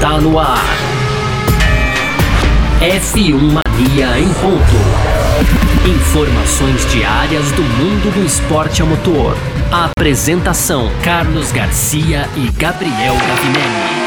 Está no ar. F1 Mania em ponto. Informações diárias do mundo do esporte a motor. A apresentação: Carlos Garcia e Gabriel Gavinelli.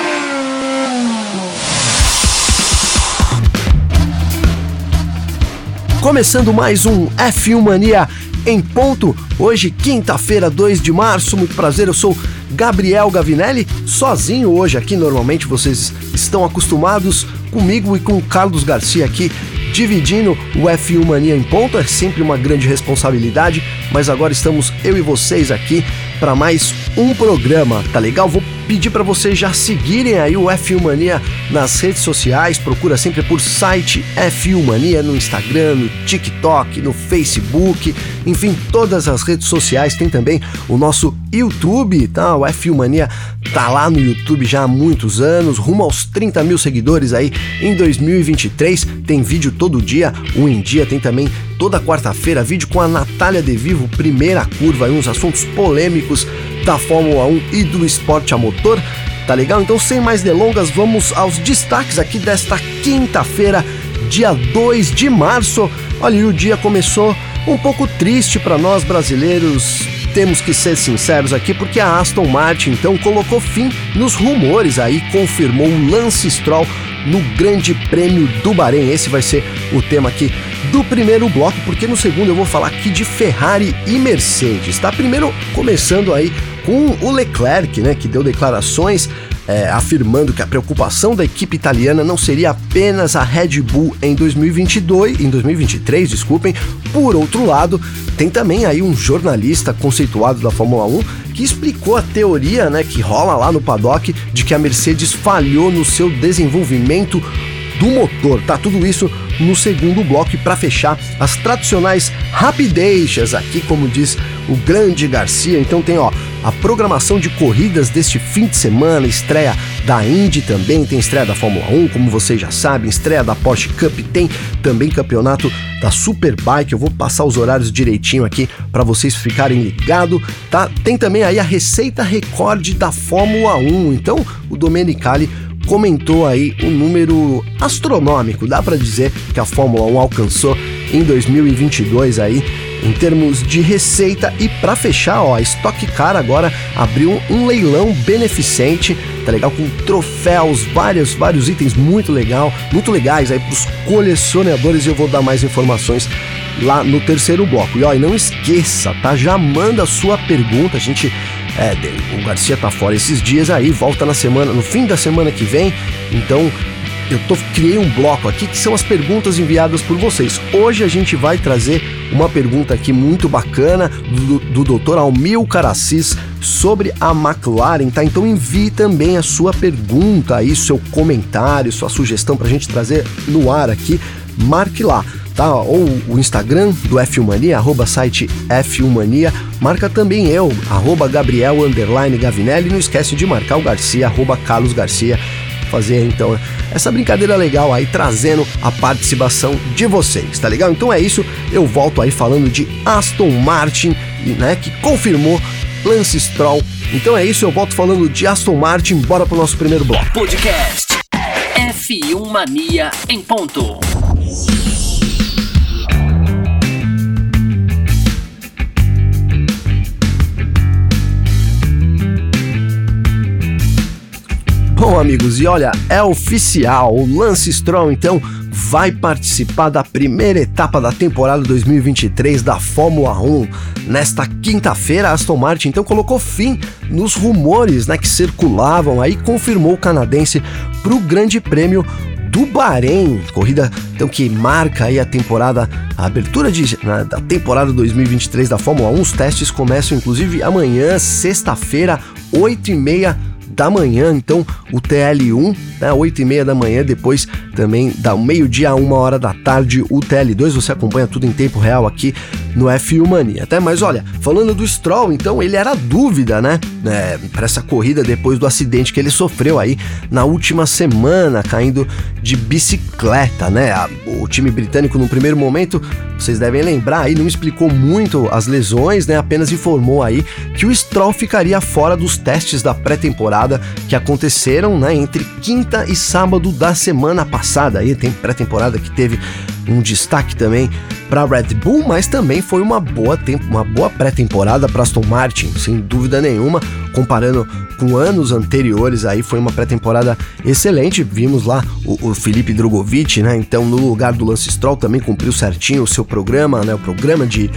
Começando mais um F1 Mania em ponto. Hoje, quinta-feira, 2 de março. Muito prazer, eu sou Gabriel Gavinelli, sozinho hoje aqui. Normalmente vocês estão acostumados comigo e com o Carlos Garcia aqui dividindo o F1 Mania em ponto. É sempre uma grande responsabilidade, mas agora estamos eu e vocês aqui para mais um programa, tá legal? Vou pedir para vocês já seguirem aí o F1 Mania nas redes sociais, procura sempre por site F1 Mania no Instagram, no TikTok, no Facebook, enfim, todas as redes sociais, tem também o nosso YouTube, tá? O F1 Mania tá lá no YouTube já há muitos anos, rumo aos 30 mil seguidores aí em 2023, tem vídeo todo dia, um em dia, tem também toda quarta-feira vídeo com a Natália De Vivo, primeira curva, aí uns assuntos polêmicos da Fórmula 1 e do esporte a motor. Tá legal? Então, sem mais delongas, vamos aos destaques aqui desta quinta-feira, dia 2 de março. Olha, o dia começou um pouco triste para nós brasileiros. Temos que ser sinceros aqui, porque a Aston Martin então colocou fim nos rumores aí, confirmou o Lance Stroll no Grande Prêmio do Bahrein. Esse vai ser o tema aqui do primeiro bloco, porque no segundo eu vou falar aqui de Ferrari e Mercedes, tá? Primeiro começando aí com o Leclerc, né, que deu declarações é, afirmando que a preocupação da equipe italiana não seria apenas a Red Bull em 2022, em 2023, desculpem. Por outro lado, tem também aí um jornalista conceituado da Fórmula 1 que explicou a teoria, né, que rola lá no paddock de que a Mercedes falhou no seu desenvolvimento do motor, tá? Tudo isso no segundo bloco para fechar as tradicionais rapideixas aqui, como diz o grande Garcia. Então tem, ó, a programação de corridas deste fim de semana, estreia da Indy também, tem estreia da Fórmula 1, como vocês já sabem, estreia da Porsche Cup, tem também campeonato da Superbike. Eu vou passar os horários direitinho aqui para vocês ficarem ligados, tá? Tem também aí a receita recorde da Fórmula 1. Então, o Domenicali comentou aí um número astronômico, dá para dizer que a Fórmula 1 alcançou em 2022 aí em termos de receita e para fechar, ó, a Stock Car agora abriu um leilão beneficente, tá legal com troféus, vários vários itens muito legal, muito legais aí para os colecionadores e eu vou dar mais informações lá no terceiro bloco. E ó, e não esqueça, tá? Já manda a sua pergunta, a gente é, o Garcia tá fora esses dias aí, volta na semana, no fim da semana que vem. Então, eu tô, criei um bloco aqui que são as perguntas enviadas por vocês. Hoje a gente vai trazer uma pergunta aqui muito bacana do, do Dr. Almil Caracis sobre a McLaren, tá? Então envie também a sua pergunta aí, seu comentário, sua sugestão pra gente trazer no ar aqui. Marque lá tá? Ou o Instagram do F1 Mania, arroba site F1 Mania. Marca também eu, arroba Gabriel Gavinelli. Não esquece de marcar o Garcia, arroba Carlos Garcia. Fazer então essa brincadeira legal aí, trazendo a participação de vocês, tá legal? Então é isso, eu volto aí falando de Aston Martin, né? Que confirmou Lance Stroll. Então é isso, eu volto falando de Aston Martin. Bora pro nosso primeiro bloco. Podcast F1 Mania em ponto. Bom, amigos, e olha, é oficial, o Lance Stroll então vai participar da primeira etapa da temporada 2023 da Fórmula 1. Nesta quinta-feira, a Aston Martin então colocou fim nos rumores né, que circulavam aí confirmou o canadense para o Grande Prêmio do Bahrein, corrida então que marca aí a temporada, a abertura de, né, da temporada 2023 da Fórmula 1. Os testes começam inclusive amanhã, sexta-feira, 8 e meia da manhã, então o TL1, né, 8 e meia da manhã, depois também da meio-dia a uma hora da tarde o TL2, você acompanha tudo em tempo real aqui no F1 Mania. Até mais, olha, falando do Stroll, então ele era dúvida, né, é, para essa corrida depois do acidente que ele sofreu aí na última semana, caindo de bicicleta, né? O time britânico no primeiro momento, vocês devem lembrar aí, não explicou muito as lesões, né? Apenas informou aí que o Stroll ficaria fora dos testes da pré-temporada que aconteceram, né, entre quinta e sábado da semana passada. Aí tem pré-temporada que teve um destaque também para Red Bull, mas também foi uma boa, tempo, uma boa pré-temporada para Aston Martin, sem dúvida nenhuma, comparando com anos anteriores, aí foi uma pré-temporada excelente. Vimos lá o, o Felipe Drogovic, né? Então, no lugar do Lance Stroll, também cumpriu certinho o seu programa, né? O programa de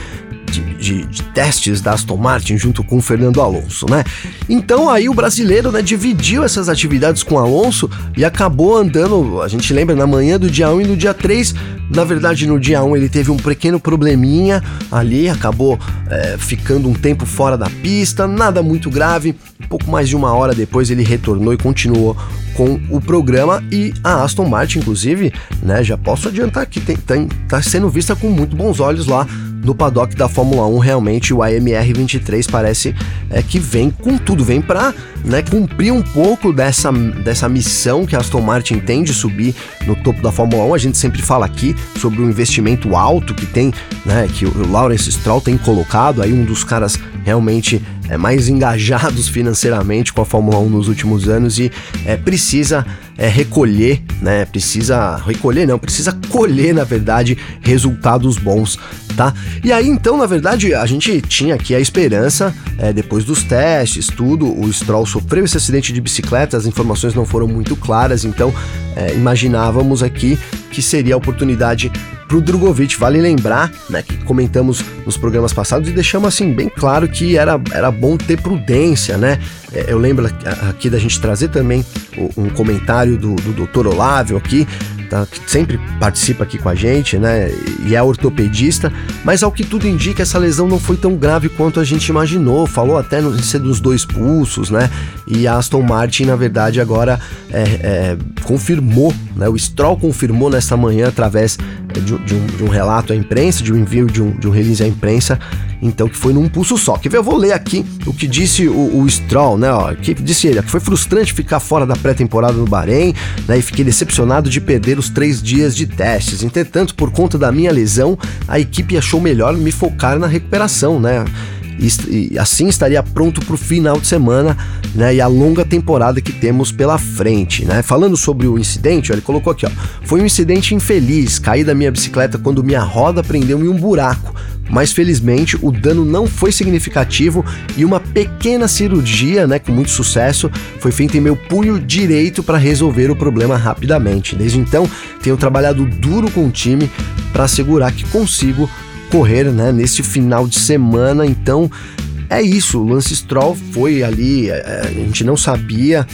de, de, de, testes da Aston Martin junto com o Fernando Alonso, né? Então aí o brasileiro né, dividiu essas atividades com Alonso e acabou andando, a gente lembra, na manhã do dia 1 e no dia 3. Na verdade, no dia 1 ele teve um pequeno probleminha ali, acabou é, ficando um tempo fora da pista, nada muito grave. pouco mais de uma hora depois ele retornou e continuou com o programa e a Aston Martin, inclusive, né? Já posso adiantar que tem, tem, tá sendo vista com muito bons olhos lá no paddock da Fórmula 1, realmente o AMR 23 parece é, que vem com tudo, vem para né, cumprir um pouco dessa, dessa missão que a Aston Martin tem de subir no topo da Fórmula 1. A gente sempre fala aqui sobre o investimento alto que tem, né, que o Lawrence Stroll tem colocado, aí um dos caras realmente é, mais engajados financeiramente com a Fórmula 1 nos últimos anos e é, precisa é, recolher, né? Precisa recolher, não, precisa colher, na verdade, resultados bons, tá? E aí, então, na verdade, a gente tinha aqui a esperança, é, depois dos testes, tudo, o Stroll sofreu esse acidente de bicicleta, as informações não foram muito claras, então é, imaginávamos aqui que seria a oportunidade pro Drogovic. Vale lembrar, né, que comentamos nos programas passados e deixamos assim bem claro que era, era bom ter prudência, né? É, eu lembro aqui da gente trazer também um comentário do, do Dr. Olávio aqui, tá, que sempre participa aqui com a gente, né? E é ortopedista, mas ao que tudo indica, essa lesão não foi tão grave quanto a gente imaginou. Falou até no ser dos dois pulsos, né? E a Aston Martin, na verdade, agora é, é, confirmou, né? O Stroll confirmou nesta manhã através de, de, um, de, um, relato à imprensa, de um envio de um, de um release à imprensa, então que foi num pulso só. Quer ver? Eu vou ler aqui o que disse o, o Stroll, né? Ó, que disse ele que foi frustrante ficar fora da pré-temporada no Bahrein, né? E fiquei decepcionado de perder os três dias de testes. Entretanto, por conta da minha lesão, a equipe achou melhor me focar na recuperação, né? E, assim estaria pronto para o final de semana né, e a longa temporada que temos pela frente. Né? Falando sobre o incidente, ó, ele colocou aqui: ó, foi um incidente infeliz, caí da minha bicicleta quando minha roda prendeu em um buraco. Mas felizmente o dano não foi significativo e uma pequena cirurgia, né, com muito sucesso, foi feita em meu punho direito para resolver o problema rapidamente. Desde então, tenho trabalhado duro com o time para assegurar que consigo correr né, nesse final de semana. Então é isso, o Lance Stroll foi ali, é, é, a gente não sabia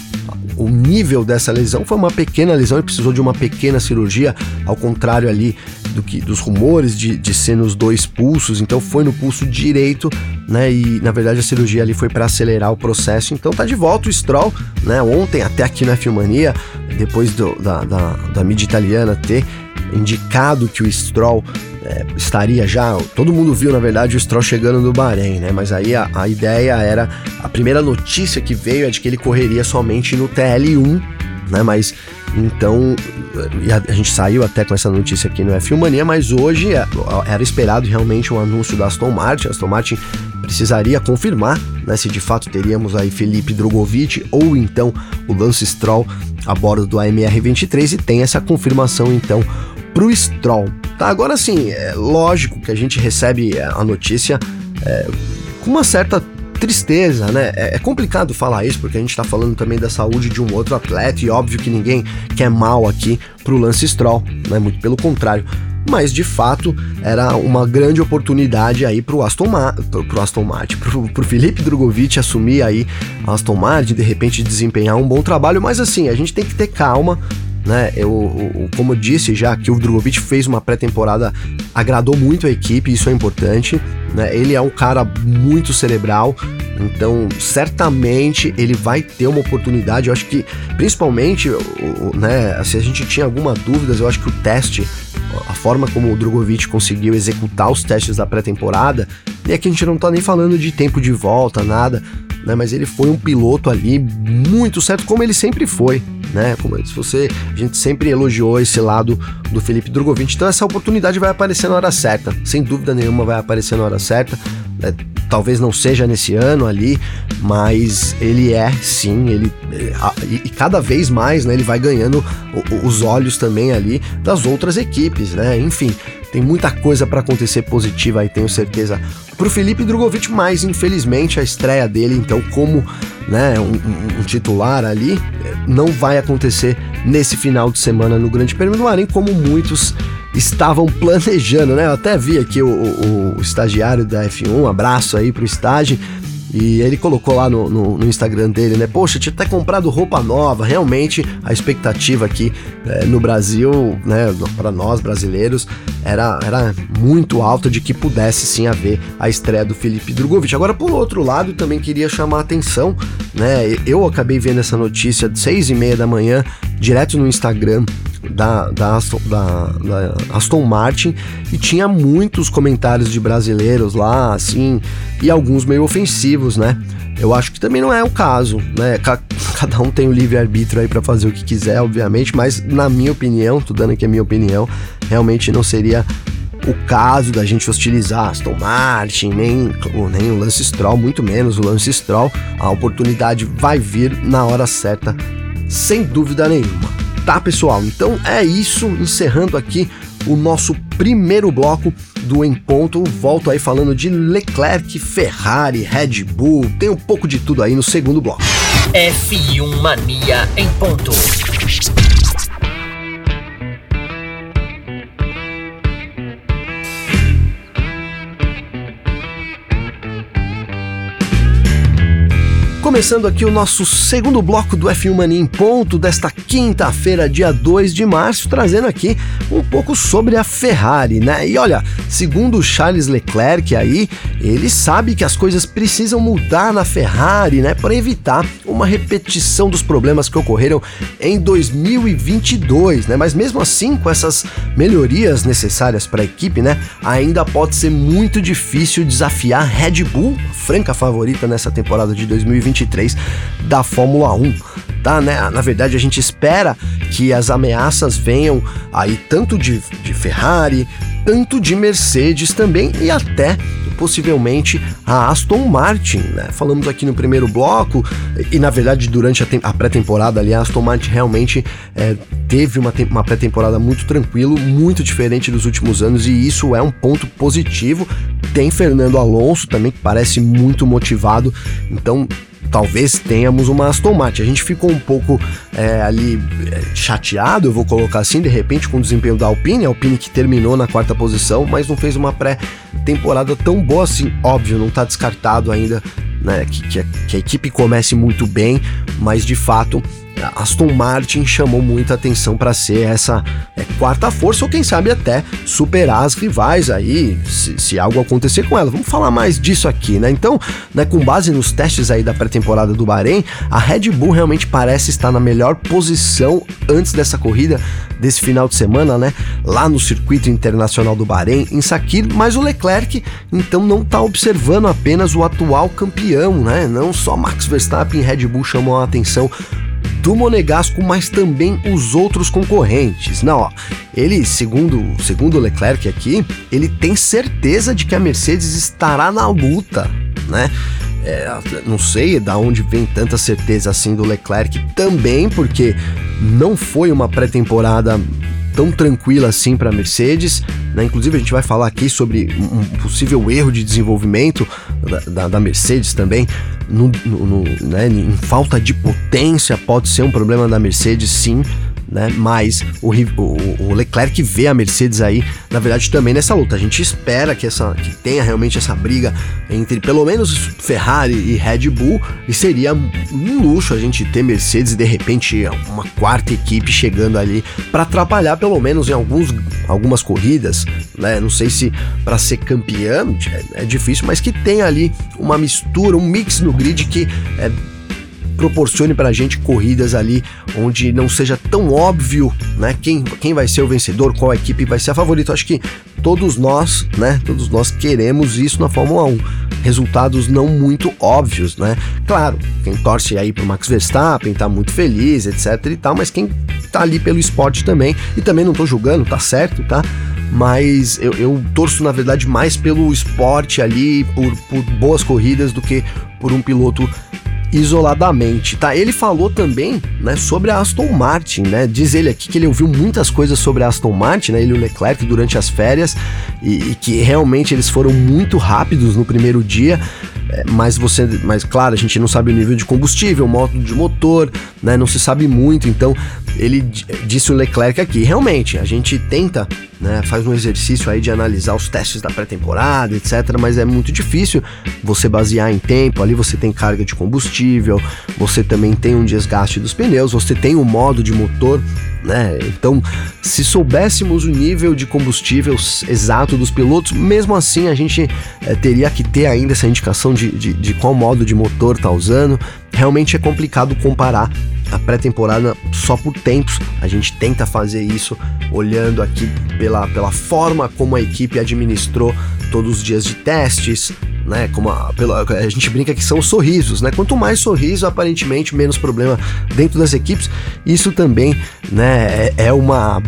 o nível dessa lesão, foi uma pequena lesão e precisou de uma pequena cirurgia, ao contrário ali do que dos rumores de, de ser nos dois pulsos, então foi no pulso direito, né? E na verdade a cirurgia ali foi para acelerar o processo, então tá de volta o Stroll, né? Ontem, até aqui na Filmania, depois do, da, da, da mídia italiana ter indicado que o Stroll é, estaria já. Todo mundo viu, na verdade, o Stroll chegando no Bahrein, né? Mas aí a, a ideia era. A primeira notícia que veio é de que ele correria somente no TL1, né? Mas então a, gente saiu até com essa notícia aqui no F1 Mania, mas hoje é, era esperado realmente um anúncio da Aston Martin. A Aston Martin precisaria confirmar né, se de fato teríamos aí Felipe Drogovic ou então o Lance Stroll a bordo do AMR23 e tem essa confirmação então pro Stroll. Tá, agora sim, é lógico que a gente recebe a notícia é, com uma certa tristeza, né? É, é, complicado falar isso porque a gente tá falando também da saúde de um outro atleta e óbvio que ninguém quer mal aqui pro Lance Stroll, né? Muito pelo contrário. Mas de fato era uma grande oportunidade aí pro Aston, Ma pro, pro Aston Martin, pro, pro Felipe Drogovic assumir aí a Aston Martin, de repente desempenhar um bom trabalho, mas assim, a gente tem que ter calma né? Eu, como eu disse já que o Drogovic fez uma pré-temporada, agradou muito a equipe, isso é importante, né? Ele é um cara muito cerebral, então certamente ele vai ter uma oportunidade. Eu acho que principalmente, né? Se a gente tinha alguma dúvida, eu acho que o teste, a forma como o Drogovic conseguiu executar os testes da pré-temporada, e aqui a gente não tá nem falando de tempo de volta, nada, né? Mas ele foi um piloto ali muito certo, como ele sempre foi né? Como se você, a gente sempre elogiou esse lado do Felipe Drogovic, então essa oportunidade vai aparecer na hora certa, sem dúvida nenhuma vai aparecer na hora certa. É, talvez não seja nesse ano ali, mas ele é sim, ele e, e cada vez mais, né, ele vai ganhando os olhos também ali das outras equipes, né? Enfim, tem muita coisa para acontecer positiva aí, tenho certeza, pro Felipe Drogovic, mas infelizmente a estreia dele, então, como né, um, um, titular ali, não vai acontecer nesse final de semana no Grande Prêmio do Bahrein, como muitos estavam planejando, né? Eu até vi aqui o, o, o estagiário da F1, um abraço aí pro estágio. E ele colocou lá no, no, no, Instagram dele, né? Poxa, tinha até comprado roupa nova. Realmente, a expectativa aqui é, no Brasil, né, para nós brasileiros, era, era muito alta de que pudesse sim haver a estreia do Felipe Drogovic. Agora, por outro lado, também queria chamar a atenção, né? Eu acabei vendo essa notícia de seis e meia da manhã, direto no Instagram da, da, Aston, da, da Aston Martin e tinha muitos comentários de brasileiros lá, assim, e alguns meio ofensivos, né? Eu acho que também não é o caso, né? Cada um tem o livre-arbítrio aí para fazer o que quiser, obviamente, mas na minha opinião, tô dando aqui a minha opinião, realmente não seria o caso da gente hostilizar Aston Martin, nem, nem o Lance Stroll, muito menos o Lance Stroll. A oportunidade vai vir na hora certa, sem dúvida nenhuma. Tá, pessoal? Então é isso, encerrando aqui o nosso primeiro bloco do Em Ponto. Volto aí falando de Leclerc, Ferrari, Red Bull, tem um pouco de tudo aí no segundo bloco. F1 Mania em ponto. Começando aqui o nosso segundo bloco do F1 Mania em ponto desta quinta-feira, dia 2 de março, trazendo aqui um pouco sobre a Ferrari, né? E olha, segundo Charles Leclerc aí, ele sabe que as coisas precisam mudar na Ferrari, né, para evitar uma repetição dos problemas que ocorreram em 2022, né? Mas mesmo assim, com essas melhorias necessárias para a equipe, né, ainda pode ser muito difícil desafiar Red Bull, franca favorita nessa temporada de 2022 2023 da Fórmula 1. Tá, né? Na verdade, a gente espera que as ameaças venham aí tanto de, de Ferrari, tanto de Mercedes também e até possivelmente a Aston Martin, né? Falamos aqui no primeiro bloco e na verdade durante a, a pré-temporada ali a Aston Martin realmente é, teve uma, uma pré-temporada muito tranquilo, muito diferente dos últimos anos e isso é um ponto positivo. Tem Fernando Alonso também que parece muito motivado, então talvez tenhamos uma Aston Martin. A gente ficou um pouco é, ali é, chateado, eu vou colocar assim, de repente com o desempenho da Alpine, a Alpine que terminou na quarta posição, mas não fez uma pré-temporada tão boa assim. Óbvio, não está descartado ainda né, que, que, a, que a equipe comece muito bem, mas de fato Aston Martin chamou muita atenção para ser essa é, quarta força ou quem sabe até superar as rivais aí, se, se, algo acontecer com ela. Vamos falar mais disso aqui, né? Então, né, com base nos testes aí da pré-temporada do Bahrein, a Red Bull realmente parece estar na melhor posição antes dessa corrida desse final de semana, né? Lá no circuito internacional do Bahrein, em Sakir, mas o Leclerc então não está observando apenas o atual campeão, né? Não só Max Verstappen e Red Bull chamam a atenção do Monegasco, mas também os outros concorrentes. Não, ó, ele, segundo, segundo Leclerc aqui, ele tem certeza de que a Mercedes estará na luta, né? É, não sei da onde vem tanta certeza assim do Leclerc também, porque não foi uma pré-temporada tão tranquila assim para a Mercedes. Né? Inclusive, a gente vai falar aqui sobre um possível erro de desenvolvimento da, da, da Mercedes também. No, no, no, né? Em falta de potência, pode ser um problema da Mercedes, sim. Né? Mas o, o, o, Leclerc vê a Mercedes aí, na verdade, também nessa luta. A gente espera que, essa, que tenha realmente essa briga entre pelo menos Ferrari e Red Bull, e seria um luxo a gente ter Mercedes de repente uma quarta equipe chegando ali para atrapalhar pelo menos em alguns, algumas corridas, né? Não sei se para ser campeão é, é difícil, mas que tenha ali uma mistura, um mix no grid que é, proporcione para a gente corridas ali onde não seja tão óbvio, né, quem, quem vai ser o vencedor, qual equipe vai ser a favorita. Acho que todos nós, né, todos nós queremos isso na Fórmula 1. Resultados não muito óbvios, né? Claro, quem torce aí pro Max Verstappen tá muito feliz, etc e tal, mas quem tá ali pelo esporte também, e também não tô julgando, tá certo, tá? mas eu, eu, torço na verdade mais pelo esporte ali, por, por boas corridas do que por um piloto isoladamente, tá? Ele falou também, né, sobre a Aston Martin, né? Diz ele aqui que ele ouviu muitas coisas sobre a Aston Martin, né? Ele e o Leclerc durante as férias e, e que realmente eles foram muito rápidos no primeiro dia, é, mas você, mas claro, a gente não sabe o nível de combustível, modo de motor, né? Não se sabe muito, então ele disse o Leclerc aqui, realmente, a gente tenta né, faz um exercício aí de analisar os testes da pré-temporada, etc. Mas é muito difícil você basear em tempo. Ali você tem carga de combustível, você também tem um desgaste dos pneus, você tem o um modo de motor. Né? Então, se soubéssemos o nível de combustível exato dos pilotos, mesmo assim a gente é, teria que ter ainda essa indicação de, de, de qual modo de motor está usando. Realmente é complicado comparar a pré-temporada só por tempos. A gente tenta fazer isso olhando aqui pela, pela forma como a equipe administrou todos os dias de testes, né? Como a, pela, a gente brinca que são sorrisos, né? Quanto mais sorriso, aparentemente, menos problema dentro das equipes. Isso também, né, é, é uma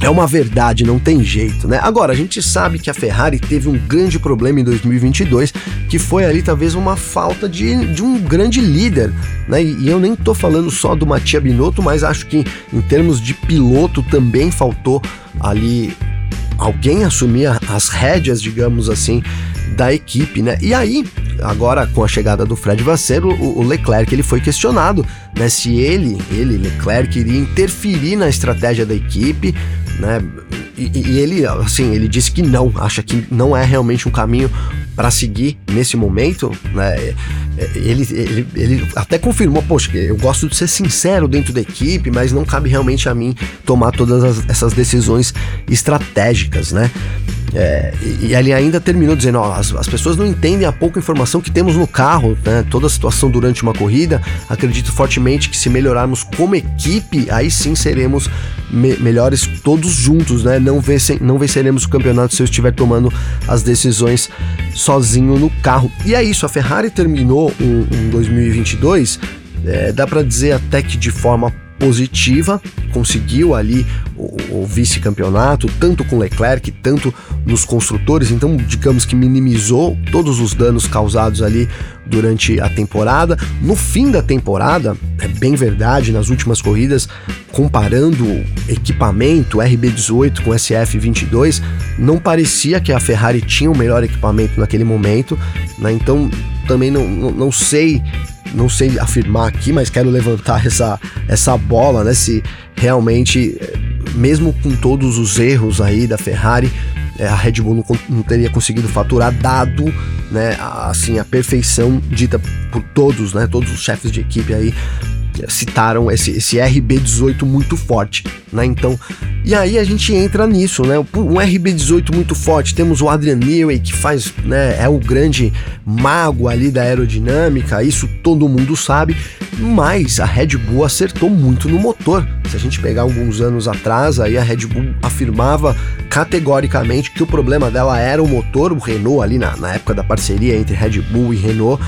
é uma verdade, não tem jeito, né? Agora, a gente sabe que a Ferrari teve um grande problema em 2022, que foi ali talvez uma falta de, de um grande líder, né? E, eu nem tô falando só do Mattia Binotto, mas acho que em termos de piloto também faltou ali alguém assumir as rédeas, digamos assim, da equipe, né? E aí, agora com a chegada do Fred Vasseur, o, o Leclerc ele foi questionado, né? Se ele, ele Leclerc iria interferir na estratégia da equipe, né? E, e, ele, assim, ele disse que não, acha que não é realmente um caminho para seguir nesse momento, né? Ele, ele, ele até confirmou, poxa, eu gosto de ser sincero dentro da equipe, mas não cabe realmente a mim tomar todas as, essas decisões estratégicas, né? É, e, ele ainda terminou dizendo: ó, as, as, pessoas não entendem a pouca informação que temos no carro, né? Toda a situação durante uma corrida. Acredito fortemente que se melhorarmos como equipe, aí sim seremos me melhores todos juntos, né? Não, vencem, não venceremos o campeonato se eu estiver tomando as decisões sozinho no carro. E é isso, a Ferrari terminou um, um 2022, é, dá para dizer até que de forma positiva, conseguiu ali o, o vice-campeonato, tanto com Leclerc, tanto nos construtores, então digamos que minimizou todos os danos causados ali durante a temporada. No fim da temporada, é bem verdade, nas últimas corridas, comparando equipamento RB18 com SF22, não parecia que a Ferrari tinha o melhor equipamento naquele momento, né? então também não, não, não sei não sei afirmar aqui, mas quero levantar essa, essa bola, né? Se realmente, mesmo com todos os erros aí da Ferrari, é, a Red Bull não, não, teria conseguido faturar, dado né, assim, a perfeição dita por todos, né? Todos os chefes de equipe aí citaram esse, esse RB18 muito forte, né? Então, e aí a gente entra nisso, né? Um RB18 muito forte, temos o Adrian Newey que faz, né, é o grande mago ali da aerodinâmica, isso todo mundo sabe, mas a Red Bull acertou muito no motor. Se a gente pegar alguns anos atrás, aí a Red Bull afirmava categoricamente que o problema dela era o motor, o Renault ali na, na época da parceria entre Red Bull e Renault,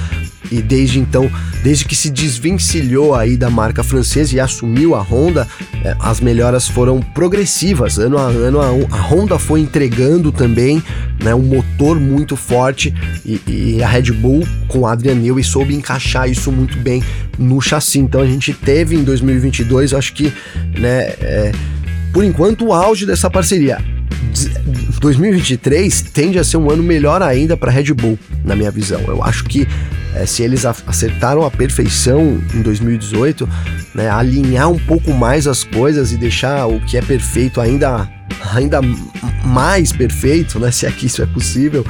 e desde então, desde que se desvencilhou aí da marca francesa e assumiu a Honda, é, as melhoras foram progressivas. Ano a ano a, Honda foi entregando também né, um motor muito forte e, e a Red Bull com Adrian Newey soube encaixar isso muito bem no chassi. Então a gente teve em 2022, acho que, né, é, por enquanto, o auge dessa parceria. 2023 tende a ser um ano melhor ainda para Red Bull, na minha visão. Eu acho que é, se eles acertaram a perfeição em 2018, né, alinhar um pouco mais as coisas e deixar o que é perfeito ainda, ainda mais perfeito, né, se é que isso é possível,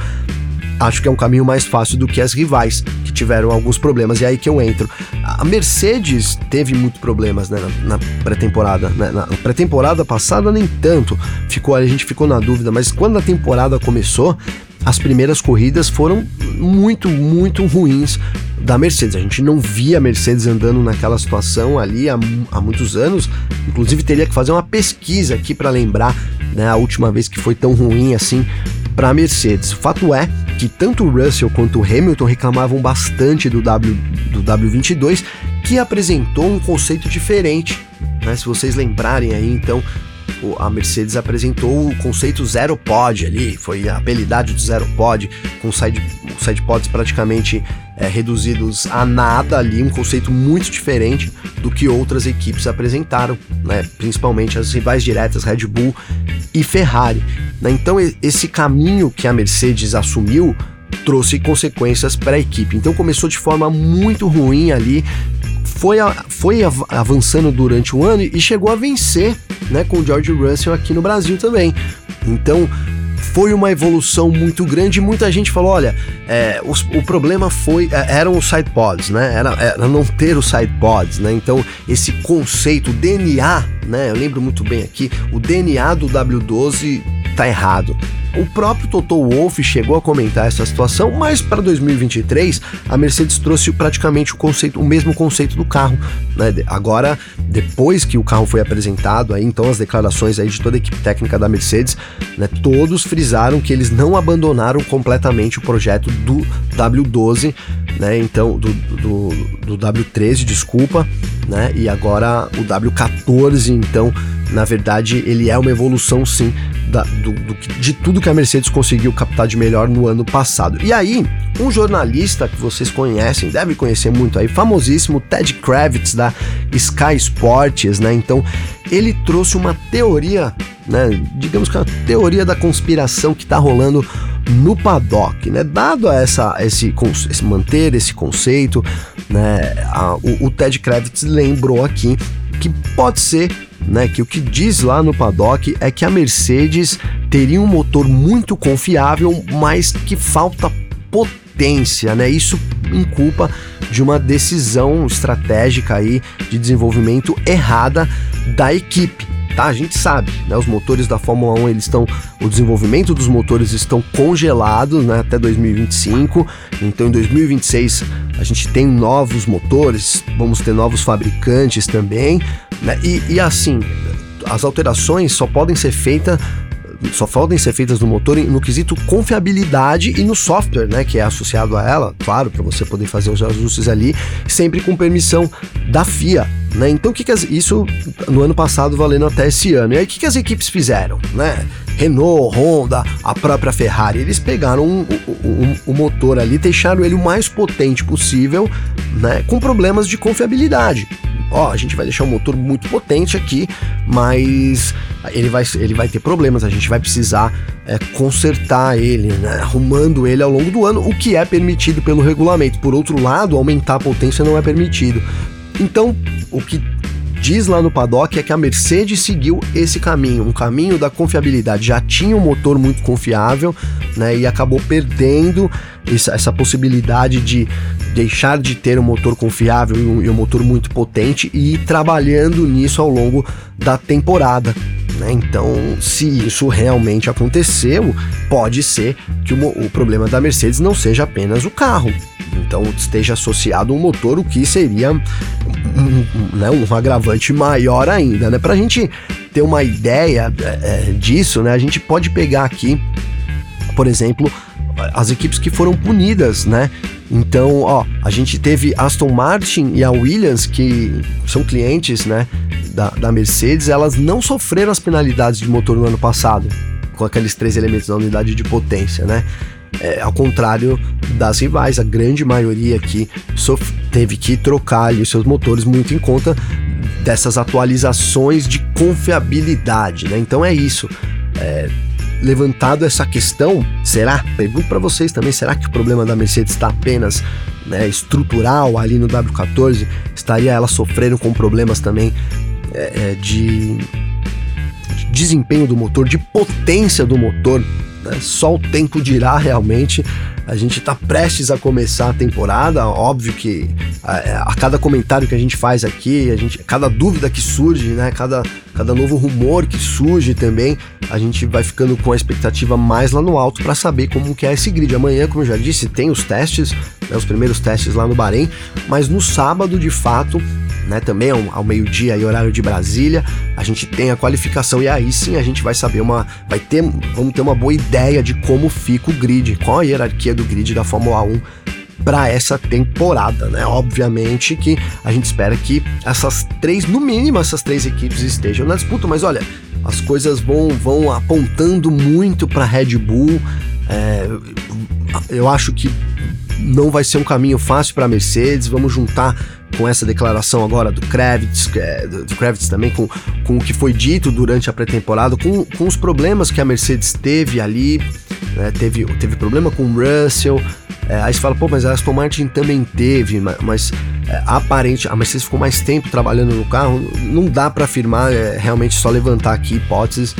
acho que é um caminho mais fácil do que as rivais, que tiveram alguns problemas. E é aí que eu entro. A Mercedes teve muitos problemas né, na, pré-temporada. Né? Na pré-temporada passada, nem tanto. Ficou, a gente ficou na dúvida, mas quando a temporada começou, as primeiras corridas foram muito, muito ruins da Mercedes. A gente não via a Mercedes andando naquela situação ali há, há muitos anos. Inclusive, teria que fazer uma pesquisa aqui para lembrar né, a última vez que foi tão ruim assim para a Mercedes. O fato é que tanto o Russell quanto o Hamilton reclamavam bastante do, w, do W22, que apresentou um conceito diferente. Né? Se vocês lembrarem aí, então, a Mercedes apresentou o conceito Zero Pod ali, foi a habilidade do Zero Pod, com side, side pods praticamente é, reduzidos a nada ali, um conceito muito diferente do que outras equipes apresentaram, né? principalmente as rivais diretas Red Bull e Ferrari. Né? Então, esse caminho que a Mercedes assumiu trouxe consequências para a equipe. Então, começou de forma muito ruim ali, foi, foi avançando durante o ano e chegou a vencer né, com o George Russell aqui no Brasil também. Então, foi uma evolução muito grande e muita gente falou: olha, é, o, o, problema foi é, eram os sidepods, né? Era, era não ter os sidepods, né? Então, esse conceito, DNA, né? Eu lembro muito bem aqui, o DNA do W12 tá errado. O próprio Toto Wolff chegou a comentar essa situação, mas para 2023 a Mercedes trouxe praticamente o conceito, o mesmo conceito do carro. Né? Agora, depois que o carro foi apresentado, aí então as declarações aí de toda a equipe técnica da Mercedes, né, todos frisaram que eles não abandonaram completamente o projeto do W12, né? Então do, do, do W13, desculpa, né? E agora o W14, então na verdade ele é uma evolução sim da, do, do, de tudo que a Mercedes conseguiu captar de melhor no ano passado. E aí, um jornalista que vocês conhecem, deve conhecer muito aí, famosíssimo Ted Kravitz da Sky Sports, né? Então, ele trouxe uma teoria, né? Digamos que é uma teoria da conspiração que tá rolando no paddock, né? Dado essa, esse, esse manter esse conceito, né? A, o, o Ted Kravitz lembrou aqui que pode ser né, que o que diz lá no paddock é que a Mercedes teria um motor muito confiável, mas que falta potência, né? Isso em culpa de uma decisão estratégica aí de desenvolvimento errada da equipe. Tá, a gente sabe, né? Os motores da Fórmula 1, eles estão, o desenvolvimento dos motores estão congelados, né, até 2025. Então, em 2026 a gente tem novos motores, vamos ter novos fabricantes também, né? E, e assim, as alterações só podem ser feitas só podem ser feitas no motor no quesito confiabilidade e no software, né, que é associado a ela, claro, para você poder fazer os ajustes ali, sempre com permissão da FIA, né? Então o que, que as, isso no ano passado valendo até esse ano. E aí o que, que as equipes fizeram, né? Renault, Honda, a própria Ferrari, eles pegaram o um, um, um, motor ali, deixaram ele o mais potente possível, né, com problemas de confiabilidade. Ó, a gente vai deixar o motor muito potente aqui, mas ele vai, ele vai ter problemas, a gente vai precisar é, consertar ele, né, arrumando ele ao longo do ano, o que é permitido pelo regulamento. Por outro lado, aumentar a potência não é permitido. Então, o que diz lá no paddock é que a Mercedes seguiu esse caminho, um caminho da confiabilidade. Já tinha um motor muito confiável, né, e acabou perdendo essa, essa possibilidade de deixar de ter um motor confiável e um, e um motor muito potente e ir trabalhando nisso ao longo da temporada. Né? Então, se isso realmente aconteceu, pode ser que o, o problema da Mercedes não seja apenas o carro, então esteja associado um motor, o que seria um, né, um agravante maior ainda, né? Para a gente ter uma ideia é, é, disso, né? A gente pode pegar aqui, por exemplo, as equipes que foram punidas, né? Então, ó, a gente teve Aston Martin e a Williams, que são clientes, né, da, da Mercedes, elas não sofreram as penalidades de motor no ano passado, com aqueles três elementos da unidade de potência, né? É, ao contrário das rivais, a grande maioria aqui teve que trocar ali os seus motores muito em conta dessas atualizações de confiabilidade, né? Então é isso. É, levantado essa questão, será? Pergunto para vocês também, será que o problema da Mercedes está apenas né, estrutural ali no W14? Estaria ela sofrendo com problemas também é, é de, de desempenho do motor, de potência do motor? Né? Só o tempo dirá realmente a gente está prestes a começar a temporada, óbvio que a, a, cada comentário que a gente faz aqui, a gente, cada dúvida que surge, né, cada, cada novo rumor que surge também, a gente vai ficando com a expectativa mais lá no alto para saber como que é esse grid. Amanhã, como eu já disse, tem os testes, né, os primeiros testes lá no Bahrein, mas no sábado, de fato, né, também ao, meio-dia e horário de Brasília, a gente tem a qualificação e aí sim a gente vai saber uma, vai ter, vamos ter uma boa ideia de como fica o grid, qual a hierarquia do grid da Fórmula 1 para essa temporada, né? Obviamente que a gente espera que essas três, no mínimo essas três equipes estejam na disputa, mas olha, as coisas vão, vão apontando muito para Red Bull. É, eu acho que não vai ser um caminho fácil para Mercedes. Vamos juntar com essa declaração agora do Kravitz, é, do Kravitz também, com, com o que foi dito durante a pré-temporada, com, com os problemas que a Mercedes teve ali, né, teve, teve problema com o Russell, é, aí você fala, pô, mas a Aston Martin também teve, mas, mas é, aparente, a Mercedes ficou mais tempo trabalhando no carro, não dá para afirmar, é realmente só levantar aqui hipóteses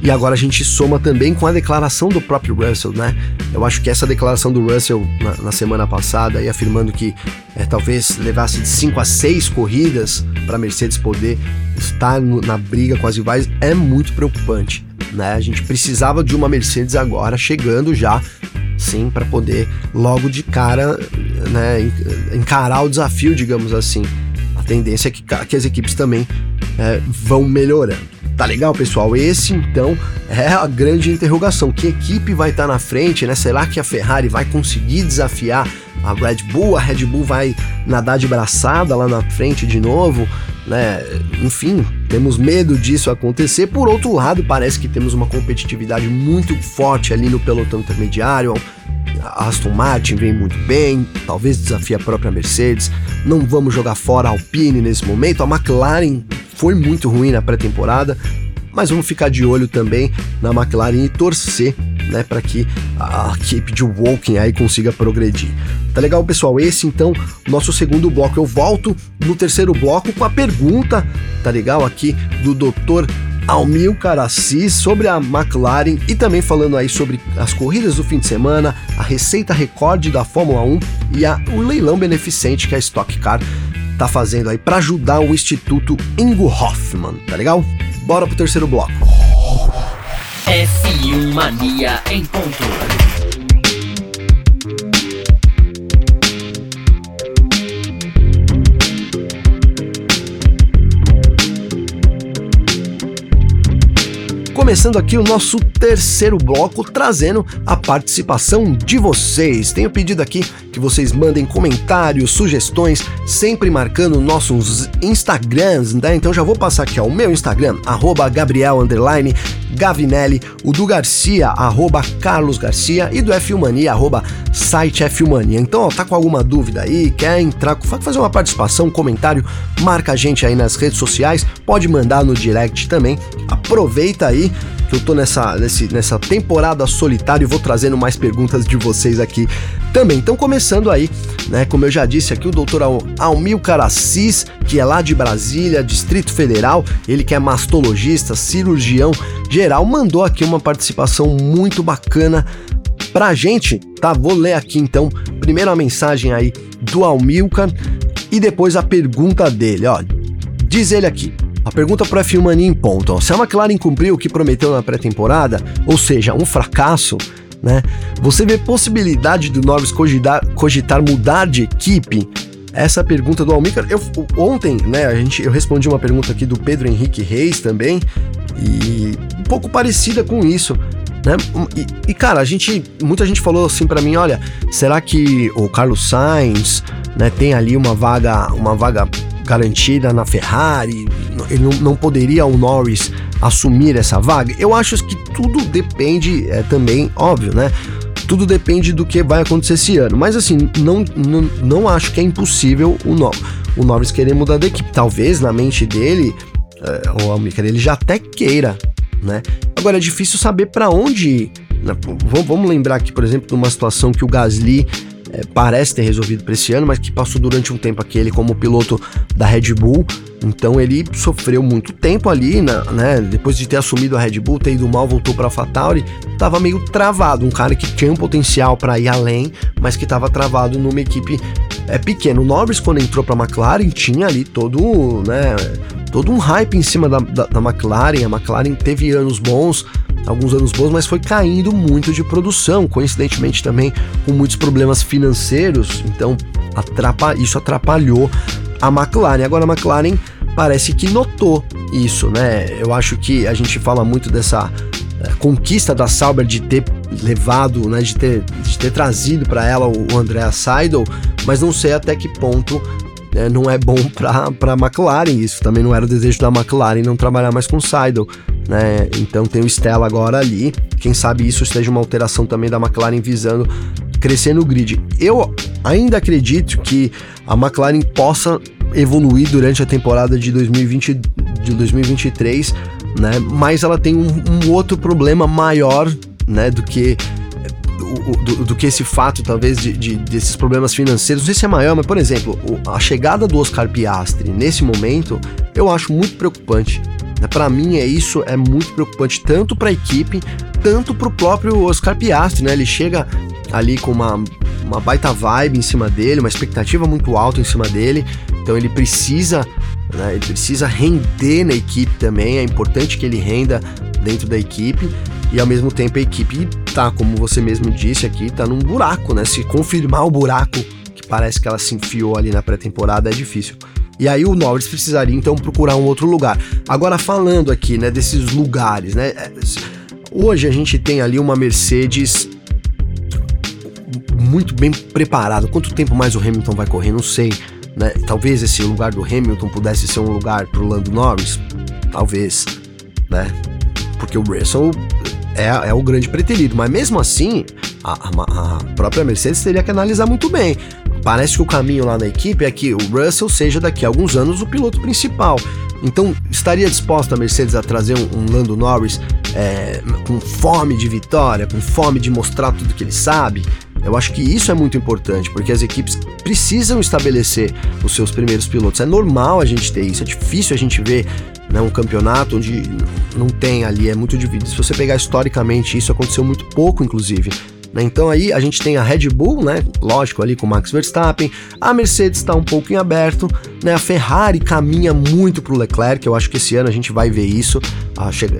e agora a gente soma também com a declaração do próprio Russell, né? Eu acho que essa declaração do Russell na, na semana passada, aí afirmando que é, talvez levasse de 5 a 6 corridas para a Mercedes poder estar no, na briga com as rivais, é muito preocupante. Né? A gente precisava de uma Mercedes agora chegando já, sim, para poder logo de cara né, encarar o desafio, digamos assim. A tendência é que, que as equipes também é, vão melhorando. Tá legal, pessoal? Esse então é a grande interrogação. Que equipe vai estar tá na frente, né? Será que a Ferrari vai conseguir desafiar a Red Bull? A Red Bull vai nadar de braçada lá na frente de novo, né? Enfim, temos medo disso acontecer. Por outro lado, parece que temos uma competitividade muito forte ali no pelotão intermediário. A Aston Martin vem muito bem, talvez desafie a própria Mercedes. Não vamos jogar fora a Alpine nesse momento. A McLaren foi muito ruim na pré-temporada, mas vamos ficar de olho também na McLaren e torcer né, para que a equipe de Woking aí consiga progredir. Tá legal, pessoal? Esse então, nosso segundo bloco. Eu volto no terceiro bloco com a pergunta, tá legal? Aqui do Dr. Almilcar Assis sobre a McLaren e também falando aí sobre as corridas do fim de semana, a receita recorde da Fórmula 1 e a, o leilão beneficente que a Stock Car tá fazendo aí para ajudar o Instituto Ingo Hoffman, tá legal? Bora pro terceiro bloco. F1 Mania em ponto. Começando aqui o nosso terceiro bloco, trazendo a participação de vocês. Tenho pedido aqui que vocês mandem comentários, sugestões, sempre marcando nossos Instagrams, né? Então já vou passar aqui ó, o meu Instagram, arroba Gabriel Gavinelli, o do Garcia, arroba Carlos Garcia e do F-Mania, arroba site F-Mania. Então, ó, tá com alguma dúvida aí, quer entrar, fazer uma participação, um comentário, marca a gente aí nas redes sociais, pode mandar no direct também. Aproveita aí que eu tô nessa, nesse, nessa temporada solitária e vou trazendo mais perguntas de vocês aqui também. Então, começando aí, né, como eu já disse aqui, o doutor Almilcar Assis, que é lá de Brasília, Distrito Federal, ele que é mastologista, cirurgião geral, mandou aqui uma participação muito bacana pra gente, tá? Vou ler aqui então, primeiro a mensagem aí do Almilcar e depois a pergunta dele, ó. Diz ele aqui: a pergunta para a F1 Mania em ponto. Se a McLaren cumpriu o que prometeu na pré-temporada, ou seja, um fracasso, né? Você vê possibilidade do Norris cogitar, cogitar mudar de equipe? Essa pergunta do Almícar, eu ontem, né, a gente eu respondi uma pergunta aqui do Pedro Henrique Reis também e um pouco parecida com isso. Né? E, e, cara, a gente, muita gente falou assim para mim, olha, será que o Carlos Sainz, né, tem ali uma vaga, uma vaga garantida na Ferrari, ele não, não poderia o Norris assumir essa vaga? Eu acho que tudo depende é, também, óbvio, né? Tudo depende do que vai acontecer esse ano. Mas assim, não, não, não acho que é impossível o, no, o Norris querer mudar da equipe. Talvez na mente dele, é, o Almicar, ele já até queira né? Agora é difícil saber para onde ir. Né? Vamos lembrar aqui, por exemplo, de uma situação que o Gasly é, parece ter resolvido para esse ano, mas que passou durante um tempo aquele como piloto da Red Bull. Então ele sofreu muito tempo ali, né? Depois de ter assumido a Red Bull, ter ido mal, voltou para a AlphaTauri, tava meio travado, um cara que tinha um potencial para ir além, mas que estava travado numa equipe é pequena. O Norris quando entrou para a McLaren tinha ali todo, né, todo um hype em cima da, da, da McLaren. A McLaren teve anos bons, alguns anos bons, mas foi caindo muito de produção, coincidentemente também com muitos problemas financeiros, então atrapa isso atrapalhou a McLaren. Agora a McLaren parece que notou isso, né? Eu acho que a gente fala muito dessa é, conquista da Sauber de ter levado, né, de ter, de ter trazido para ela o Andrea Seidel, mas não sei até que ponto né, não é bom para a McLaren. Isso também não era o desejo da McLaren não trabalhar mais com Seidel. Né? Então tem o Stella agora ali. Quem sabe isso esteja uma alteração também da McLaren visando crescer no grid. Eu ainda acredito que a McLaren possa evoluir durante a temporada de 2020 de 2023, né? Mas ela tem um, um outro problema maior, né, do que do, do, que esse fato, talvez, de, de, desses problemas financeiros. Não sei se é maior, mas, por exemplo, a chegada do Oscar Piastri nesse momento eu acho muito preocupante. Para mim, é isso é muito preocupante, tanto para a equipe, tanto para o próprio Oscar Piastri. Né? Ele chega ali com uma, uma baita vibe em cima dele, uma expectativa muito alta em cima dele, então ele precisa. Né, ele precisa render na equipe também, é importante que ele renda dentro da equipe e ao mesmo tempo a equipe tá, como você mesmo disse aqui, tá num buraco, né? Se confirmar o buraco que parece que ela se enfiou ali na pré-temporada é difícil. E aí o Norris precisaria então procurar um outro lugar. Agora falando aqui, né, desses lugares, né? É, hoje a gente tem ali uma Mercedes muito bem preparada. Quanto tempo mais o Hamilton vai correr, não sei. Né? Talvez esse lugar do Hamilton pudesse ser um lugar pro Lando Norris, talvez, né? Porque o Russell é, é o grande preterido. Mas mesmo assim, a, a, a própria Mercedes teria que analisar muito bem. Parece que o caminho lá na equipe é que o Russell seja daqui a alguns anos o piloto principal. Então, estaria disposta a Mercedes a trazer um, um Lando Norris é, com fome de vitória, com fome de mostrar tudo que ele sabe? Eu acho que isso é muito importante, porque as equipes precisam estabelecer os seus primeiros pilotos. É normal a gente ter isso, é difícil a gente ver né, um campeonato onde não tem ali, é muito dividido. Se você pegar historicamente, isso aconteceu muito pouco, inclusive. Né? Então aí a gente tem a Red Bull, né? Lógico, ali com Max Verstappen. A Mercedes está um pouco em aberto, né? A Ferrari caminha muito para o Leclerc. Eu acho que esse ano a gente vai ver isso.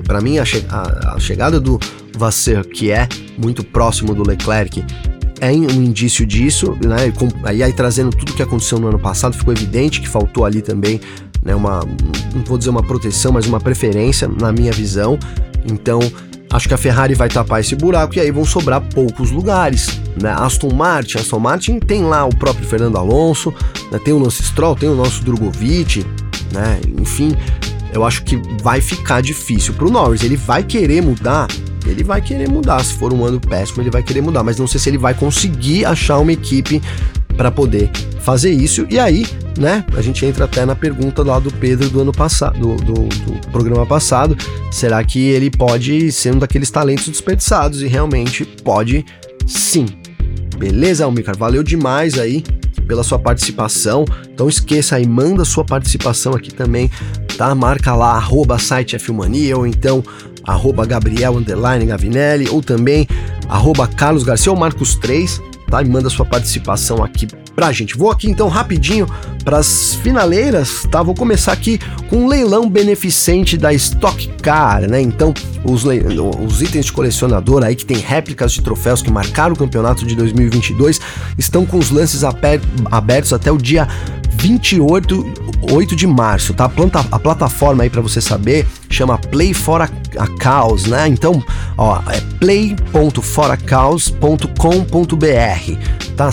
Para mim, a, che... a, chegada do Vasseur, que é muito próximo do Leclerc, é um indício disso, né? Aí, aí trazendo tudo que aconteceu no ano passado, ficou evidente que faltou ali também né, uma, não vou dizer uma proteção, mas uma preferência na minha visão. Então, acho que a Ferrari vai tapar esse buraco e aí vão sobrar poucos lugares. Né? Aston Martin, Aston Martin tem lá o próprio Fernando Alonso, né? tem o Lance Stroll, tem o nosso Drogovic, né? Enfim, eu acho que vai ficar difícil para o Norris. Ele vai querer mudar, ele vai querer mudar. Se for um ano péssimo, ele vai querer mudar, mas não sei se ele vai conseguir achar uma equipe para poder fazer isso. E aí, né, a gente entra até na pergunta lá do Pedro do ano passado, do, do, programa passado. Será que ele pode ser um daqueles talentos desperdiçados? E realmente pode sim. Beleza, Almicar? Valeu demais aí pela sua participação. Então esqueça aí, manda sua participação aqui também, tá? Marca lá, arroba site Filmania, ou então arroba Gabriel Gavinelli, ou também arroba Carlos Garcia ou Marcos 3, tá? E manda sua participação aqui pra gente. Vou aqui então rapidinho para as finaleiras, tá? Vou começar aqui com um leilão beneficente da Stock Car, né? Então, os, os itens de colecionador aí que tem réplicas de troféus que marcaram o campeonato de 2022 estão com os lances abertos até o dia 28 8 de março, tá? A, planta, a plataforma aí para você saber chama Play for a, a Cause, né? Então, ó, é play.foracause.com.br tá?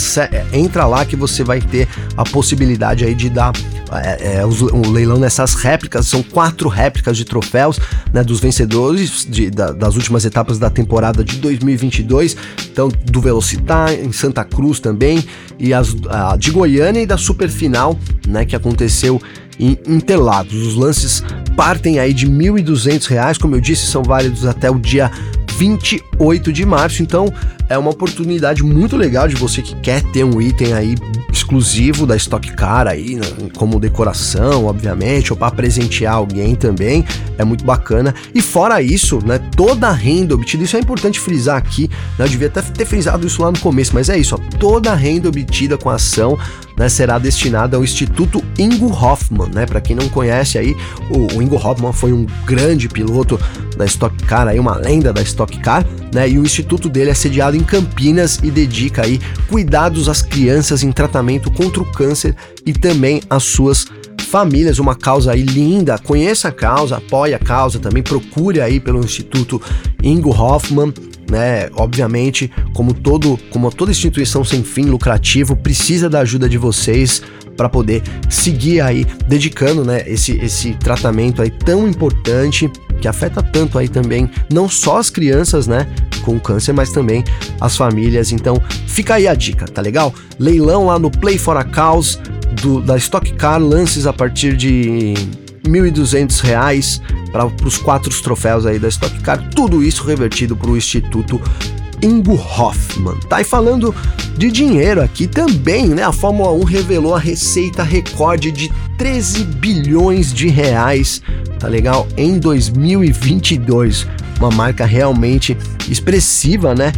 Entra lá que você vai ter a possibilidade aí de dar é, é, um leilão nessas réplicas. São quatro réplicas de troféus né, dos vencedores de, da, das últimas etapas da temporada de 2022. Então, do Velocitar, em Santa Cruz também, e as a, de Goiânia e da Superfinal, né, que aconteceu em Interlagos. Os lances partem aí de R$ 1.200, como eu disse, são válidos até o dia 28 de março. Então é uma oportunidade muito legal de você que quer ter um item aí exclusivo da Stock Car aí, né, como decoração, obviamente, ou para presentear alguém também, é muito bacana. E fora isso, né, toda a renda obtida, isso é importante frisar aqui, né, eu devia até ter frisado isso lá no começo, mas é isso, ó, toda a renda obtida com a ação né, será destinada ao Instituto Ingo Hoffman, né? Para quem não conhece aí, o, o, Ingo Hoffman foi um grande piloto da Stock Car, aí uma lenda da Stock Car, né? E o instituto dele é sediado em Campinas e dedica aí cuidados às crianças em tratamento contra o câncer e também às suas famílias, uma causa aí linda. Conheça a causa, apoie a causa também, procure aí pelo Instituto Ingo Hoffman, né? Obviamente, como todo, como toda instituição sem fim lucrativo, precisa da ajuda de vocês para poder seguir aí dedicando, né, esse esse tratamento aí tão importante que afeta tanto aí também não só as crianças, né, com câncer, mas também as famílias. Então, fica aí a dica, tá legal? Leilão lá no Play for a Cause do, da Stock Car, lances a partir de R$ 1.200 para os quatro troféus aí da Stock Car, tudo isso revertido para o Instituto Ingo Hoffman. Tá? E falando de dinheiro aqui também, né? A Fórmula 1 revelou a receita recorde de 13 bilhões de reais, tá legal? Em 2022, uma marca realmente expressiva, né?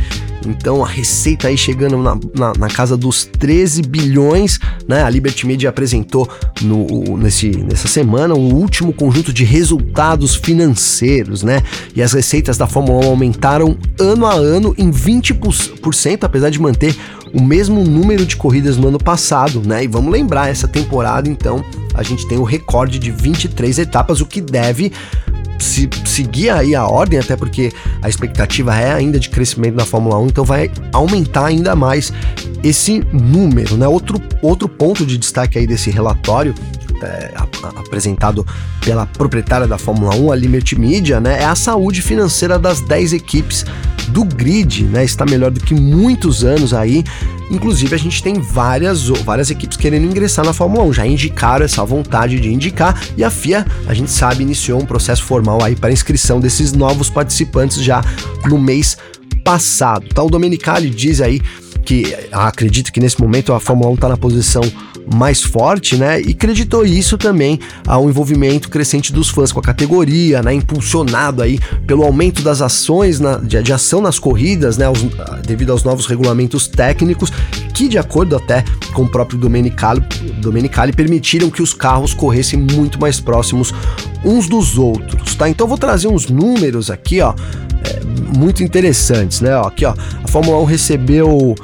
Então a receita aí chegando na, na, na, casa dos 13 bilhões, né? A Liberty Media apresentou no, nesse, nessa semana o último conjunto de resultados financeiros, né? E as receitas da Fórmula 1 aumentaram ano a ano em 20%, apesar de manter o mesmo número de corridas no ano passado, né? E vamos lembrar, essa temporada, então, a gente tem o recorde de 23 etapas, o que deve se seguir aí a ordem, até porque a expectativa é ainda de crescimento da Fórmula 1, então vai aumentar ainda mais esse número, né? Outro, outro ponto de destaque aí desse relatório é, apresentado pela proprietária da Fórmula 1, a Liberty Media, né, é a saúde financeira das 10 equipes do grid, né? Está melhor do que muitos anos aí. Inclusive, a gente tem várias, várias equipes querendo ingressar na Fórmula 1, já indicaram essa vontade de indicar, e a FIA, a gente sabe, iniciou um processo formal aí para inscrição desses novos participantes já no mês passado. Tá? O Domenicali diz aí que acredito que nesse momento a Fórmula 1 está na posição mais forte, né? E acreditou isso também ao envolvimento crescente dos fãs com a categoria, né? Impulsionado aí pelo aumento das ações na, de, de, ação nas corridas, né? devido aos novos regulamentos técnicos, que de acordo até com o próprio Domenicali, Domenicali permitiram que os carros corressem muito mais próximos uns dos outros, tá? Então vou trazer uns números aqui, ó, é, muito interessantes, né? Ó, aqui, ó, a Fórmula 1 recebeu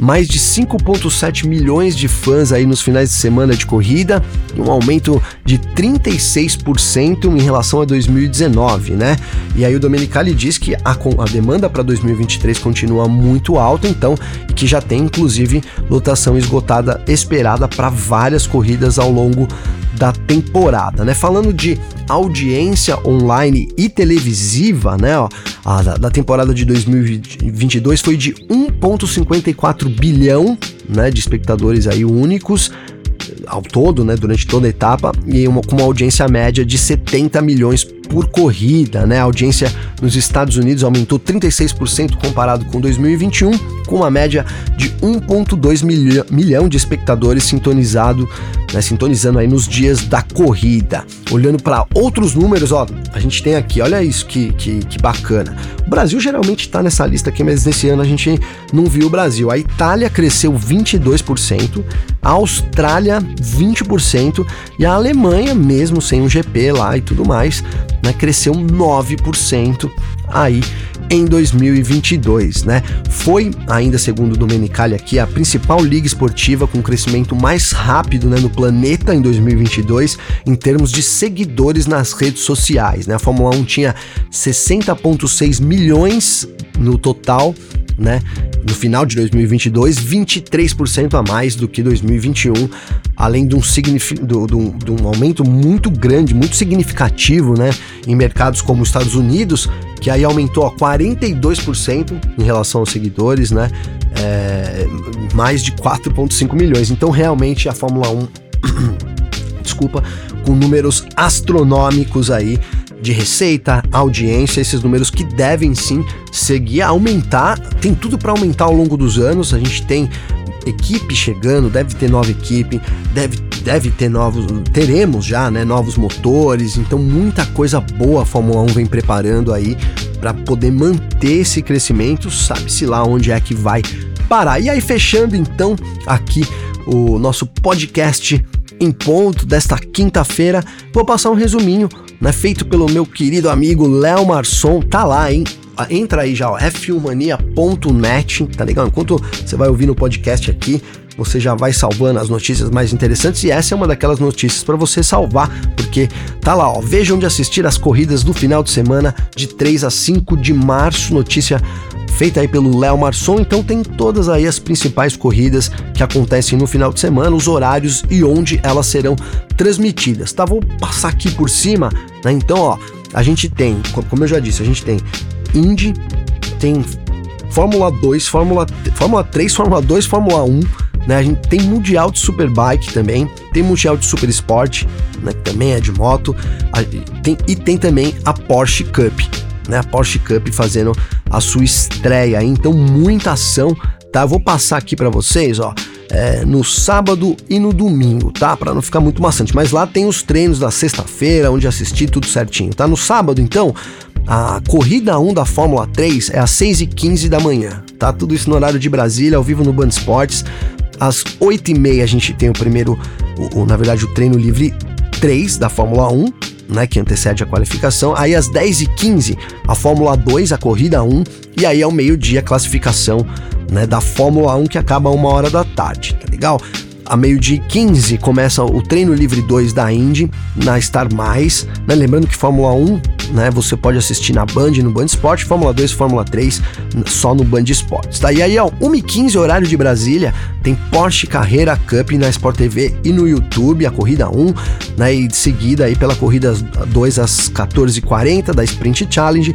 mais de 5,7 milhões de fãs aí nos finais de semana de corrida, um aumento de 36% em relação a 2019, né? E aí o Domenicali diz que a, a demanda para 2023 continua muito alta, então, e que já tem inclusive lotação esgotada esperada para várias corridas ao longo da temporada, né? Falando de audiência online e televisiva, né? Ó, a da temporada de 2022 foi de 1,54 bilhão, né? De espectadores aí únicos ao todo, né? Durante toda a etapa e uma, com uma audiência média de 70 milhões por corrida, né? A audiência nos Estados Unidos aumentou 36% comparado com 2021, com uma média de 1,2 milhão, milhão de espectadores sintonizado, né, sintonizando aí nos dias da corrida. Olhando para outros números, ó, a gente tem aqui, olha isso que, que, que bacana. O Brasil geralmente está nessa lista aqui, mas nesse ano a gente não viu o Brasil. A Itália cresceu 22%, a Austrália 20% e a Alemanha, mesmo sem um GP lá e tudo mais, né, cresceu 9% aí em 2022, né? Foi ainda segundo o Domenicali aqui a principal liga esportiva com crescimento mais rápido, né, no planeta em 2022 em termos de seguidores nas redes sociais, né? A Fórmula 1 tinha 60.6 milhões no total né? No final de 2022, 23% a mais do que 2021, além de um, do, do, de um aumento muito grande, muito significativo, né? Em mercados como os Estados Unidos, que aí aumentou a 42% em relação aos seguidores, né? É, mais de 4,5 milhões. Então, realmente, a Fórmula 1 desculpa, com números astronômicos aí de receita, audiência, esses números que devem sim seguir a aumentar, tem tudo para aumentar ao longo dos anos. A gente tem equipe chegando, deve ter nova equipe, deve, deve ter novos, teremos já, né, novos motores, então muita coisa boa a Fórmula 1 vem preparando aí para poder manter esse crescimento, sabe-se lá onde é que vai parar. E aí fechando então aqui o nosso podcast em ponto desta quinta-feira, vou passar um resuminho, né, feito pelo meu querido amigo Léo Marçom, tá lá, hein? entra aí já, ó, f1mania.net, tá legal? Enquanto você vai ouvir no podcast aqui, você já vai salvando as notícias mais interessantes e essa é uma daquelas notícias para você salvar, porque tá lá, ó, veja onde assistir as corridas do final de semana de 3 a 5 de março, notícia feita aí pelo Léo Marçom, então tem todas aí as principais corridas que acontecem no final de semana, os horários e onde elas serão transmitidas, tá? Vou passar aqui por cima, né? Então, ó, a gente tem, como eu já disse, a gente tem Indy, tem Fórmula 2, Fórmula, Fórmula 3, Fórmula 2, Fórmula 1, né? A gente tem Mundial de Superbike também, tem Mundial de Super Sport, né? que também é de moto, a, tem, e tem também a Porsche Cup, né? A Porsche Cup fazendo a sua estreia, então muita ação, tá? Eu vou passar aqui para vocês, ó, é, no sábado e no domingo, tá? Para não ficar muito maçante, mas lá tem os treinos da sexta-feira, onde assistir tudo certinho, tá? No sábado, então, a corrida 1 da Fórmula 3 é às 6h15 da manhã, tá? Tudo isso no horário de Brasília, ao vivo no Band Esportes. Às 8h30 a gente tem o primeiro, o, o, na verdade, o treino livre 3 da Fórmula 1, né, que antecede a qualificação. Aí às 10h15 a Fórmula 2, a corrida 1, e aí ao meio-dia a classificação né, da Fórmula 1 que acaba uma hora da tarde, tá legal? a meio-dia 15 começa o treino livre 2 da Indy na Star Mais. Né? Lembrando que Fórmula 1 né, você pode assistir na Band no Band Esporte, Fórmula 2 Fórmula 3 só no Band Esportes. Tá? E aí, ó, 1h15 horário de Brasília, tem Porsche Carreira Cup na Sport TV e no YouTube, a corrida 1, né, e de seguida aí pela corrida 2 às 14h40 da Sprint Challenge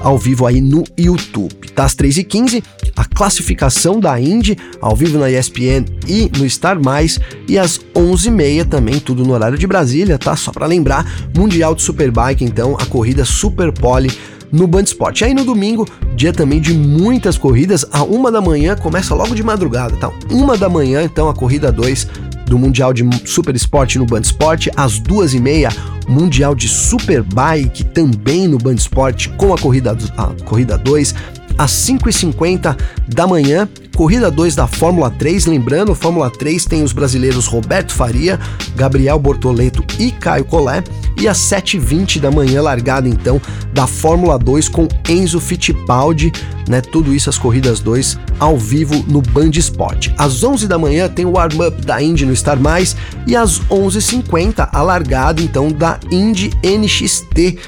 ao vivo aí no YouTube. Tá às 3h15, a classificação da Indy ao vivo na ESPN e no Star Mais e às 11h30 também, tudo no horário de Brasília, tá? Só para lembrar, Mundial de Superbike, então, a corrida Super Pole no Band Sport. Aí no domingo, dia também de muitas corridas, a uma da manhã, começa logo de madrugada, tá? Uma da manhã, então, a corrida 2 do Mundial de Super Sport no Band Sport, às duas e meia, Mundial de Superbike também no Band Sport com a corrida, a corrida 2, às 5h50 da manhã, corrida 2 da Fórmula 3. Lembrando, Fórmula 3 tem os brasileiros Roberto Faria, Gabriel Bortoleto e Caio Collet. E às 7h20 da manhã, largada então da Fórmula 2 com Enzo Fittipaldi, né? Tudo isso, as corridas 2 ao vivo no Band Sport. Às 11 da manhã tem o warm-up da Indy no Star Mais e às 11h50 a largada então da Indy NXT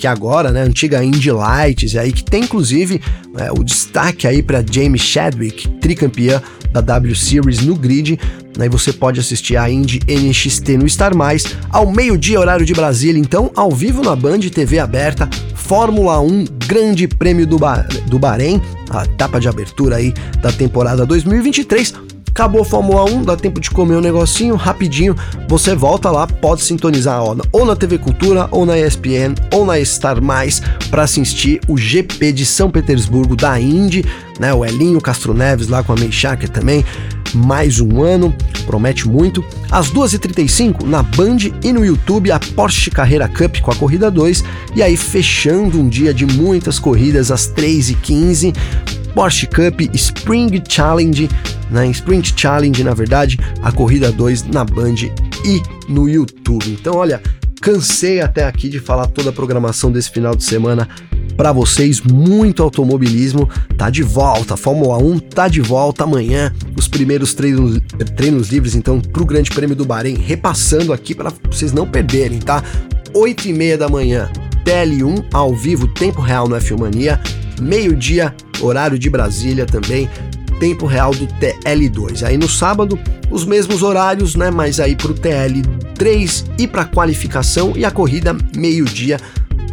que agora, né, antiga Indy Lights, aí que tem inclusive é, o destaque aí para James Chadwick, tricampeã da W Series no grid. Aí né, você pode assistir a Indy NXT no Star Mais ao meio-dia horário de Brasília, então ao vivo na Band TV aberta, Fórmula 1 Grande Prêmio do, ba do Bahrein, a etapa de abertura aí da temporada 2023 Acabou a Fórmula 1, dá tempo de comer um negocinho rapidinho, você volta lá, pode sintonizar ó, ou na TV Cultura, ou na ESPN, ou na Star Mais para assistir o GP de São Petersburgo da Indy, né? O Elinho Castro Neves lá com a Meishaker também. Mais um ano, promete muito. Às 2h35 na Band e no YouTube a Porsche Carreira Cup com a corrida 2. E aí fechando um dia de muitas corridas às 3h15 Porsche Cup Spring Challenge, na né, Sprint Challenge, na verdade, a corrida 2 na Band e no YouTube. Então, olha, cansei até aqui de falar toda a programação desse final de semana para vocês, muito automobilismo, tá de volta, Fórmula 1 tá de volta amanhã, os primeiros treinos, treinos livres então pro Grande Prêmio do Bahrein, repassando aqui para vocês não perderem, tá? 8 e meia da manhã, TL1 ao vivo, tempo real no F1 Mania, meio-dia, horário de Brasília também, tempo real do TL2. Aí no sábado, os mesmos horários, né? Mas aí para o TL3 e para qualificação e a corrida meio-dia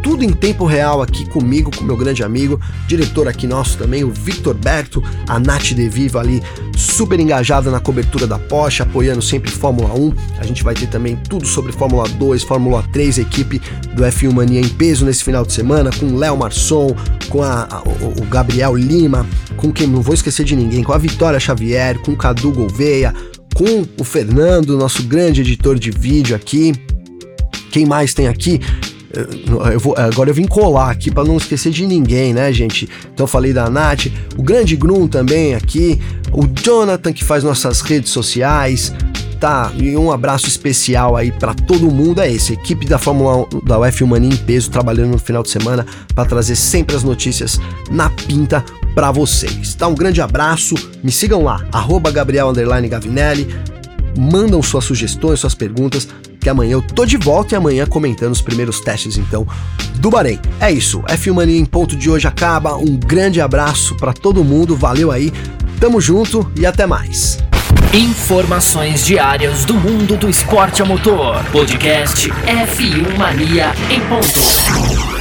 tudo em tempo real aqui comigo, com meu grande amigo, diretor aqui nosso também, o Victor Berto, a Nath De Viva ali, super engajada na cobertura da Porsche, apoiando sempre Fórmula 1. A gente vai ter também tudo sobre Fórmula 2, Fórmula 3, equipe do F1 Mania em peso nesse final de semana, com Léo Marçom, com a, a, o Gabriel Lima, com quem não vou esquecer de ninguém, com a Vitória Xavier, com o Cadu Gouveia, com o Fernando, nosso grande editor de vídeo aqui. Quem mais tem aqui? Eu vou, agora eu vim colar aqui para não esquecer de ninguém, né, gente? Então falei da Nath, o grande Grum também aqui, o Jonathan que faz nossas redes sociais, tá? E um abraço especial aí para todo mundo é esse, equipe da Fórmula 1 da UF Mania em peso trabalhando no final de semana para trazer sempre as notícias na pinta para vocês. Tá? Um grande abraço, me sigam lá, arroba Gabriel Gavinelli, mandam suas sugestões, suas perguntas, que amanhã eu tô de volta e amanhã comentando os primeiros testes então do Bahrein. É isso, F1 Mania em ponto de hoje acaba. Um grande abraço para todo mundo, valeu aí, tamo junto e até mais. Informações diárias do mundo do esporte a motor. Podcast F1 Mania em ponto.